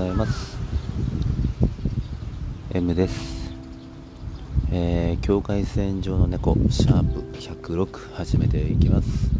ざいます。M です。えー、境界線上の猫シャープ106始めていきます。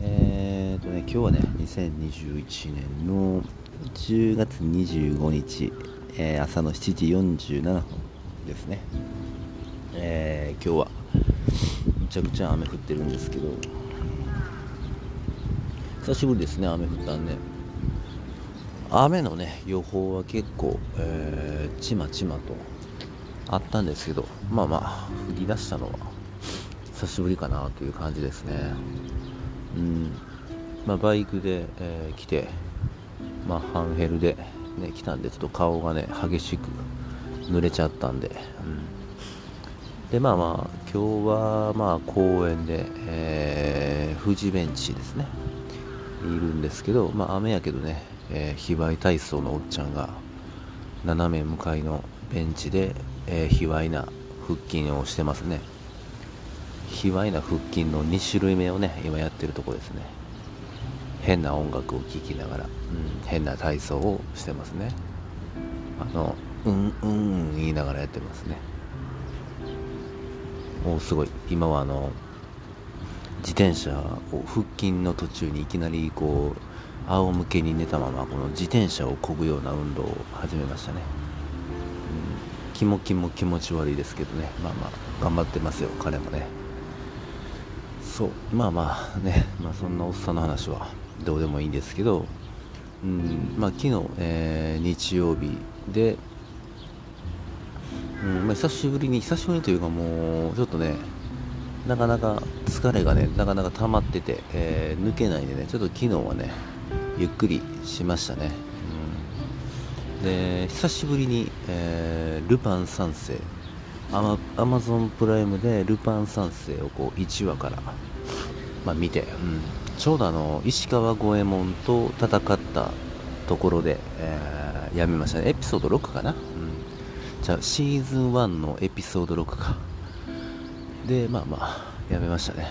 えーとね今日はね2021年の10月25日、えー、朝の7時47分ですね。えー、今日はめちゃくちゃ雨降ってるんですけど久しぶりですね雨降ったんで、雨のね予報は結構、えー、ちまちまとあったんですけどまあまあ降り出したのは久しぶりかなという感じですね。うん。まあバイクで、えー、来てまあハンヘルでね来たんでちょっと顔がね激しく濡れちゃったんで、うん、でまあまあ今日はまあ公園で、えー、富士ベンチですね。いるんですけど、まあ、雨やけどね、えー、非売体操のおっちゃんが斜め向かいのベンチで、えー、卑猥な腹筋をしてますね。卑猥な腹筋の2種類目をね今やってるとこですね。変な音楽を聴きながら、うん、変な体操をしてますね。あのうんうん言いながらやってますね。おすごい。今はあの自転車を腹筋の途中にいきなりこう仰向けに寝たままこの自転車を漕ぐような運動を始めましたね、うん、気も気も気持ち悪いですけどね。まあまあ頑張ってますよ彼もね。そう。まあまあね、まあ、そんなおっさんの話はどうでもいいんですけど、うん。まあ、昨日、えー、日曜日で、うん。まあ、久しぶりに久しぶりというかもうちょっとねなかなか疲れがね、なかなか溜まってて、えー、抜けないんでね、ちょっと昨日はね、ゆっくりしましたね。うん、で、久しぶりに、えー、ルパン三世、アママゾンプライムでルパン三世をこう1話から、まあ、見て、うん、ちょうどあの石川五右衛門と戦ったところで、えー、やめましたね。エピソード6かな、うん、じゃあシーズン1のエピソード6か。でまあまあやめましたね。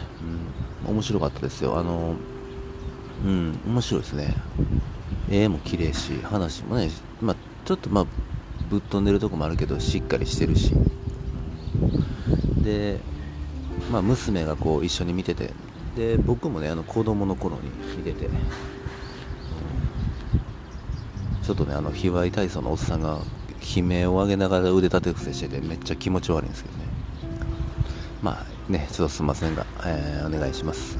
うん。面白かったですよ。あのうん面白いですね。絵も綺麗し話もねまあちょっとまあぶっ飛んでるとこもあるけどしっかりしてるし、でまあ娘がこう一緒に見ててで僕もねあの子供の頃に見てて、ちょっとねあの卑猥体操のおっさんが悲鳴を上げながら腕立て伏せしててめっちゃ気持ち悪いんですけどね。まあね、ちょっとすいませんが、えー、お願いします。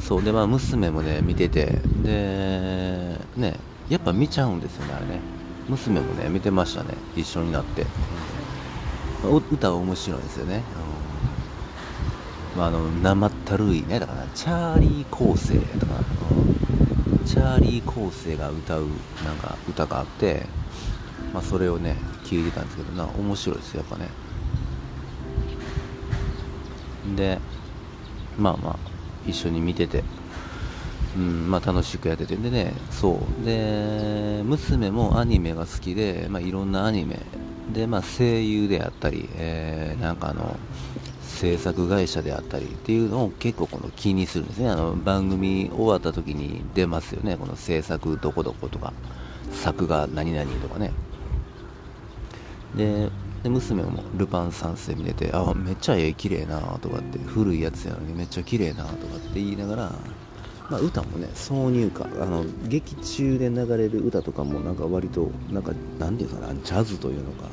そうで、まあ、娘もね、見てて、で、ね、やっぱ見ちゃうんですよね、あれね。娘もね、見てましたね、一緒になって。うん、歌は面白いですよね。うん、まあ、あの、生ったるいね、だから、チャーリー構成とか、うん、チャーリー構成が歌う、なんか、歌があって、まあ、それをね、聞いてたんですけどな、面白いですよ、やっぱね。でまあまあ一緒に見てて、うんまあ、楽しくやってて。でねそう。で娘もアニメが好きで、まあ、いろんなアニメ。で、まあ、声優であったり、えー、なんかあの制作会社であったりっていうのを結構この気にするんですね。あの番組終わった時に出ますよね。この制作どこどことか。作画何々とかね。でで娘もルパン三世見ててあめっちゃ絵綺麗なとかって古いやつやのにめっちゃ綺麗なとかって言いながら、まあ、歌もね挿入歌あの劇中で流れる歌とかもなんか割となんかなんていうかなジャズというのか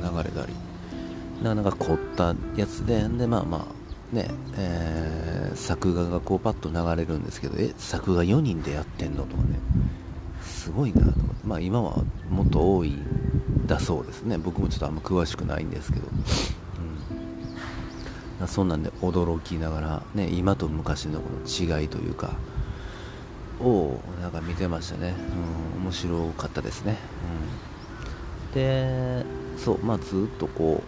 流れたり。なかなか凝ったやつででまあまあねえー、作画がこうパッと流れるんですけどえ作画4人でやってんの？とかね。すごいなとかまあ今はもっと多いだそうですね。僕もちょっとあんま詳しくないんですけど、うん、そんなんで驚きながら、ね、今と昔のこの違いというかをなんか見てましたね、うん、面白かったですね、うん、でそうまあずっとこ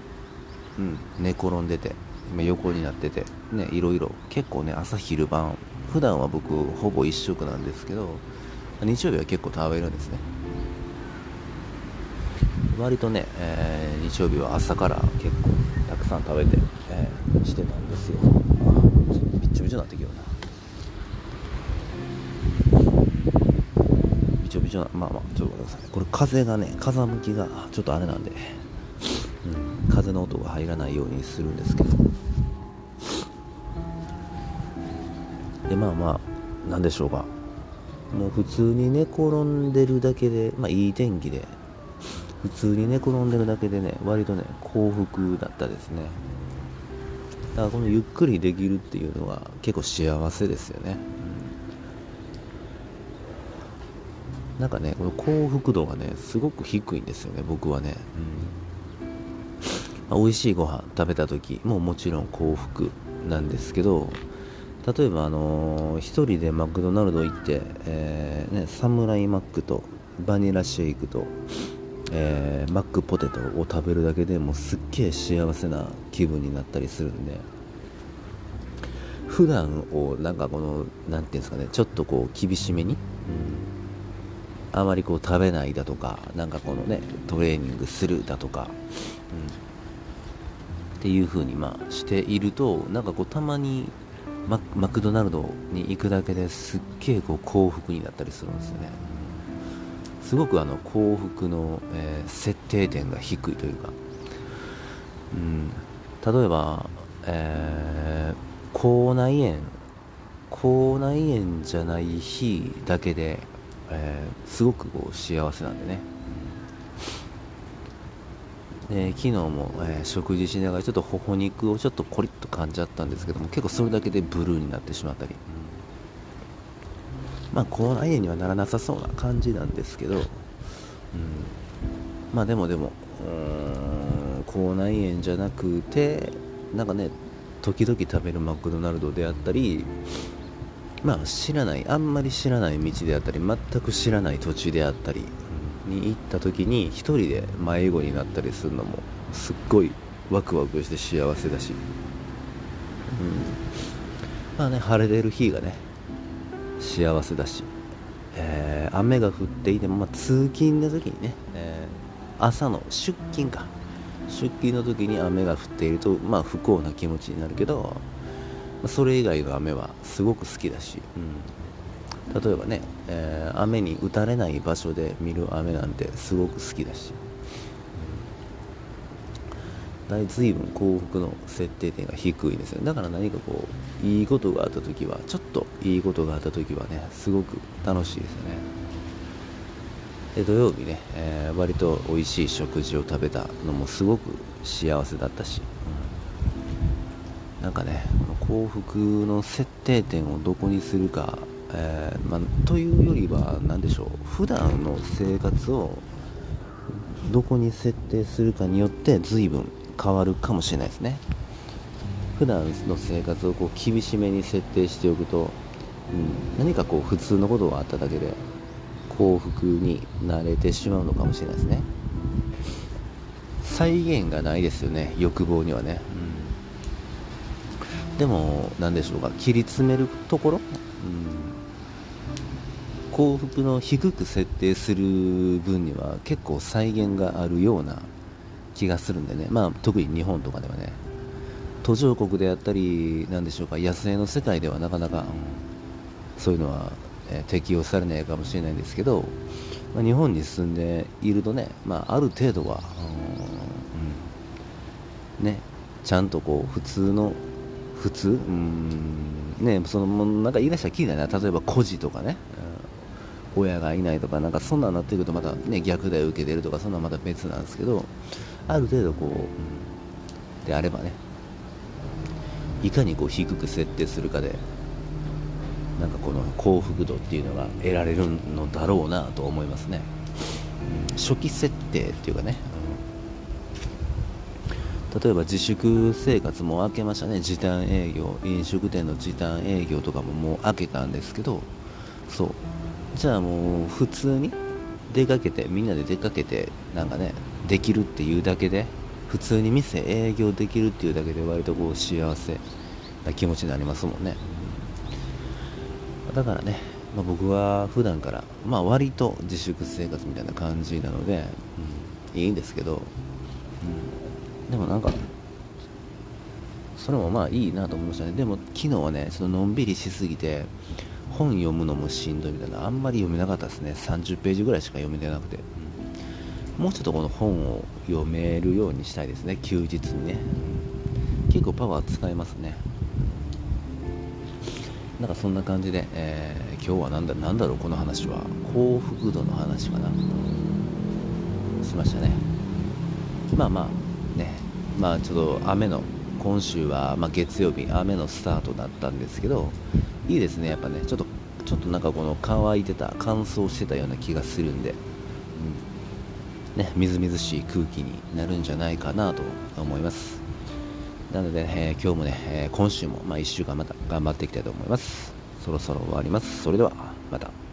う、うん、寝転んでて今横になっててねいろいろ結構ね朝昼晩普段は僕ほぼ一食なんですけど日曜日は結構食べるんですね。割とね、えー、日曜日は朝から結構たくさん食べて、えー、してたんですよ。びっちょびちょになってきような。上なまあまあちょっと待ってください。これ風がね風向きがちょっとあれなんで、うん、風の音が入らないようにするんですけど。でまあまあなんでしょうか。もう普通に寝転んでるだけでまあいい天気で普通に寝転んでるだけでね割とね幸福だったですね。だからこのゆっくりできるっていうのは結構幸せですよね、うん、なんかねこの幸福度がねすごく低いんですよね僕はね、うん、美味しいご飯食べた時ももちろん幸福なんですけど例えばあのー、一人でマクドナルド行って、えーね、サムライマックとバニラシェイクとえー、マックポテトを食べるだけでもうすっげえ幸せな気分になったりするんで普段をなんかこの何ていうんですかねちょっとこう厳しめに、うん、あまりこう食べないだとかなんかこのねトレーニングするだとか、うん、っていう風にまあしているとなんかこうたまにママクドナルドに行くだけですっげえこう幸福になったりするんですよね。すごくあの幸福の、えー、設定点が低いというか、うん、例えば、えー、口内炎。口内炎じゃない日だけで、えー、すごくこう幸せなんでね、で昨日も、えー、食事しながらちょっと頬肉をちょっとコリッと感じちゃったんですけども結構それだけでブルーになってしまったり、まあ、口内炎にはならなさそうな感じなんですけど、うん、まあでもでも、うん、口内炎じゃなくて、なんかね、時々食べるマクドナルドであったり、まあ知らない、あんまり知らない道であったり、全く知らない土地であったりに行った時に、1人で迷子になったりするのも、すっごいワクワクして幸せだし、うん、まあね、晴れてる日がね、幸せだし、えー、雨が降っていても、まあ、通勤の時にね、えー、朝の出勤か。出勤の時に雨が降っていると、まあ、不幸な気持ちになるけど、まあ、それ以外の雨はすごく好きだし、うん、例えばね、えー、雨に打たれない場所で見る雨なんてすごく好きだし、随分幸福の設定点が低いんですよだから何かこういいことがあった時はちょっといいことがあった時はねすごく楽しいですよね。で土曜日ね、えー、割と美味しい食事を食べたのもすごく幸せだったし、うん、なんかねこの幸福の設定点をどこにするか、えー、ま、というよりは何でしょう。普段の生活をどこに設定するかによって随分変わるかもしれないですね。普段の生活をこう厳しめに設定しておくと、うん、何かこう普通のことがあっただけで幸福になれてしまうのかもしれないですね。再現がないですよね欲望にはね、うん、でも何でしょうか切り詰めるところ、うん、幸福の低く設定する分には結構再現があるような気がするんでね、まあ、特に日本とかではね、途上国であったり、なんでしょうか、野生の世界ではなかなか、うん、そういうのは、えー、適用されないかもしれないんですけど、まあ、日本に住んでいるとね、まあ、ある程度は、うん、ね、ちゃんとこう普通の普通、うんね、そのなんか言い出したらきりないな、例えば孤児とかね、うん、親がいないとか、なんかそんなになってくると、また、ね、虐待を受けてるとか、そんなまた別なんですけど、ある程度こう、うん、であればねいかにこう低く設定するかでなんかこの幸福度っていうのが得られるのだろうなと思いますね、うん、初期設定っていうかね、うん、例えば自粛生活も明けましたね。時短営業飲食店の時短営業とかももう明けたんですけどそう。じゃあもう普通に出かけてみんなで出かけてなんかねできるっていうだけで普通に店営業できるっていうだけで割とこう幸せな気持ちになりますもんね。だからね、まあ、僕は普段からまあ割と自粛生活みたいな感じなので、うん、いいんですけど、うん、でもなんかそれもまあいいなと思いましたね。でも昨日はねそののんびりしすぎて本読むのもしんどいみたいなあんまり読めなかったですね。30ページぐらいしか読めてなくて、うん、もうちょっとこの本を読めるようにしたいですね。休日にね、うん、結構パワー使えますね。なんかそんな感じで、えー、今日は何だなんだろうこの話は。幸福度の話かな。しましたね。まあまあね。まあちょっと雨の今週は、まあ、月曜日雨のスタートだったんですけどいいですねやっぱね。ちょっとちょっとなんかこの乾いてた乾燥してたような気がするんで、うん。ね、みずみずしい空気になるんじゃないかなと思います。なので、えー、今日もね、えー、今週も、まあ、1週間また頑張っていきたいと思います。そろそろ終わります。それではまた。